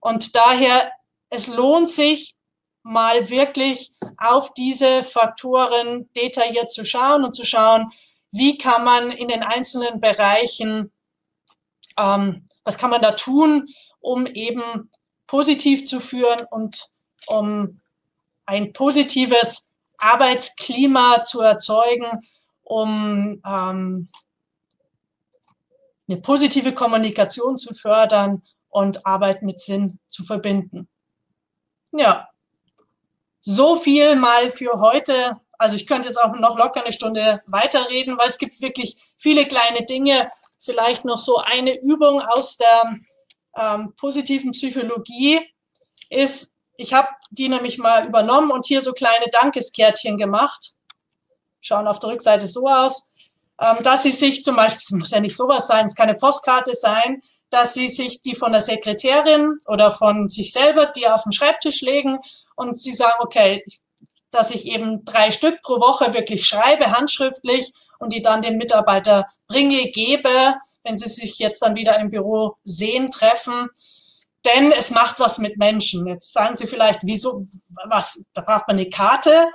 Und daher, es lohnt sich, mal wirklich auf diese Faktoren detailliert zu schauen und zu schauen, wie kann man in den einzelnen Bereichen, ähm, was kann man da tun, um eben positiv zu führen und um ein positives Arbeitsklima zu erzeugen, um ähm, eine positive Kommunikation zu fördern und Arbeit mit Sinn zu verbinden. Ja, so viel mal für heute. Also ich könnte jetzt auch noch locker eine Stunde weiterreden, weil es gibt wirklich viele kleine Dinge. Vielleicht noch so eine Übung aus der ähm, positiven Psychologie ist, ich habe die nämlich mal übernommen und hier so kleine Dankeskärtchen gemacht. Schauen auf der Rückseite so aus, ähm, dass sie sich zum Beispiel, es muss ja nicht sowas sein, es kann eine Postkarte sein, dass sie sich die von der Sekretärin oder von sich selber, die auf den Schreibtisch legen und sie sagen, okay, dass ich eben drei Stück pro Woche wirklich schreibe, handschriftlich und die dann dem Mitarbeiter bringe, gebe, wenn sie sich jetzt dann wieder im Büro sehen, treffen. Denn es macht was mit Menschen. Jetzt sagen Sie vielleicht, wieso, was, da braucht man eine Karte.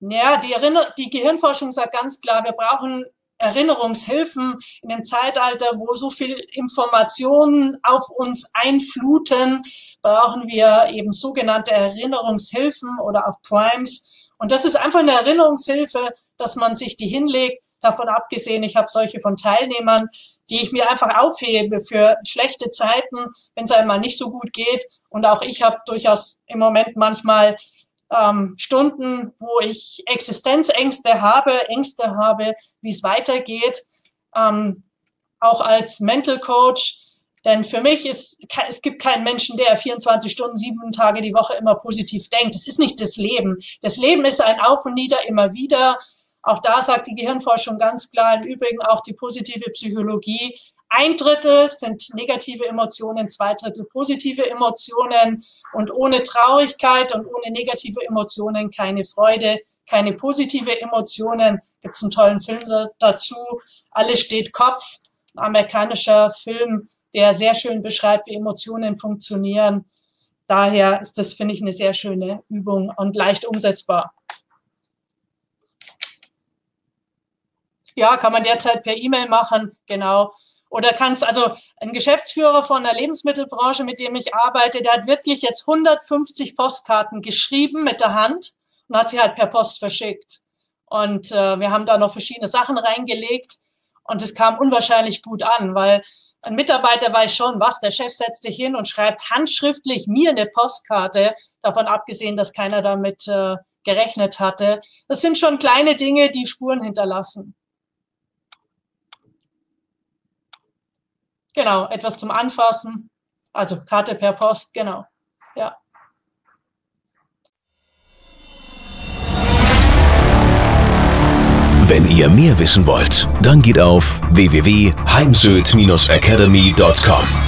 Ja, die, Erinner die Gehirnforschung sagt ganz klar, wir brauchen Erinnerungshilfen in dem Zeitalter, wo so viel Informationen auf uns einfluten, brauchen wir eben sogenannte Erinnerungshilfen oder auch Primes. Und das ist einfach eine Erinnerungshilfe, dass man sich die hinlegt. Davon abgesehen, ich habe solche von Teilnehmern, die ich mir einfach aufhebe für schlechte Zeiten, wenn es einmal nicht so gut geht. Und auch ich habe durchaus im Moment manchmal ähm, Stunden, wo ich Existenzängste habe, Ängste habe, wie es weitergeht, ähm, auch als Mental Coach. Denn für mich ist, es gibt keinen Menschen, der 24 Stunden, sieben Tage die Woche immer positiv denkt. Das ist nicht das Leben. Das Leben ist ein Auf und Nieder immer wieder. Auch da sagt die Gehirnforschung ganz klar, im Übrigen auch die positive Psychologie, ein Drittel sind negative Emotionen, zwei Drittel positive Emotionen. Und ohne Traurigkeit und ohne negative Emotionen keine Freude, keine positive Emotionen. Gibt es einen tollen Film dazu. Alles steht Kopf. Ein amerikanischer Film, der sehr schön beschreibt, wie Emotionen funktionieren. Daher ist das, finde ich, eine sehr schöne Übung und leicht umsetzbar. Ja, kann man derzeit per E-Mail machen, genau. Oder kannst, also ein Geschäftsführer von der Lebensmittelbranche, mit dem ich arbeite, der hat wirklich jetzt 150 Postkarten geschrieben mit der Hand und hat sie halt per Post verschickt. Und äh, wir haben da noch verschiedene Sachen reingelegt und es kam unwahrscheinlich gut an, weil ein Mitarbeiter weiß schon, was, der Chef setzt sich hin und schreibt handschriftlich mir eine Postkarte, davon abgesehen, dass keiner damit äh, gerechnet hatte. Das sind schon kleine Dinge, die Spuren hinterlassen. Genau, etwas zum Anfassen. Also Karte per Post, genau. Ja. Wenn ihr mehr wissen wollt, dann geht auf www.heimsöd-academy.com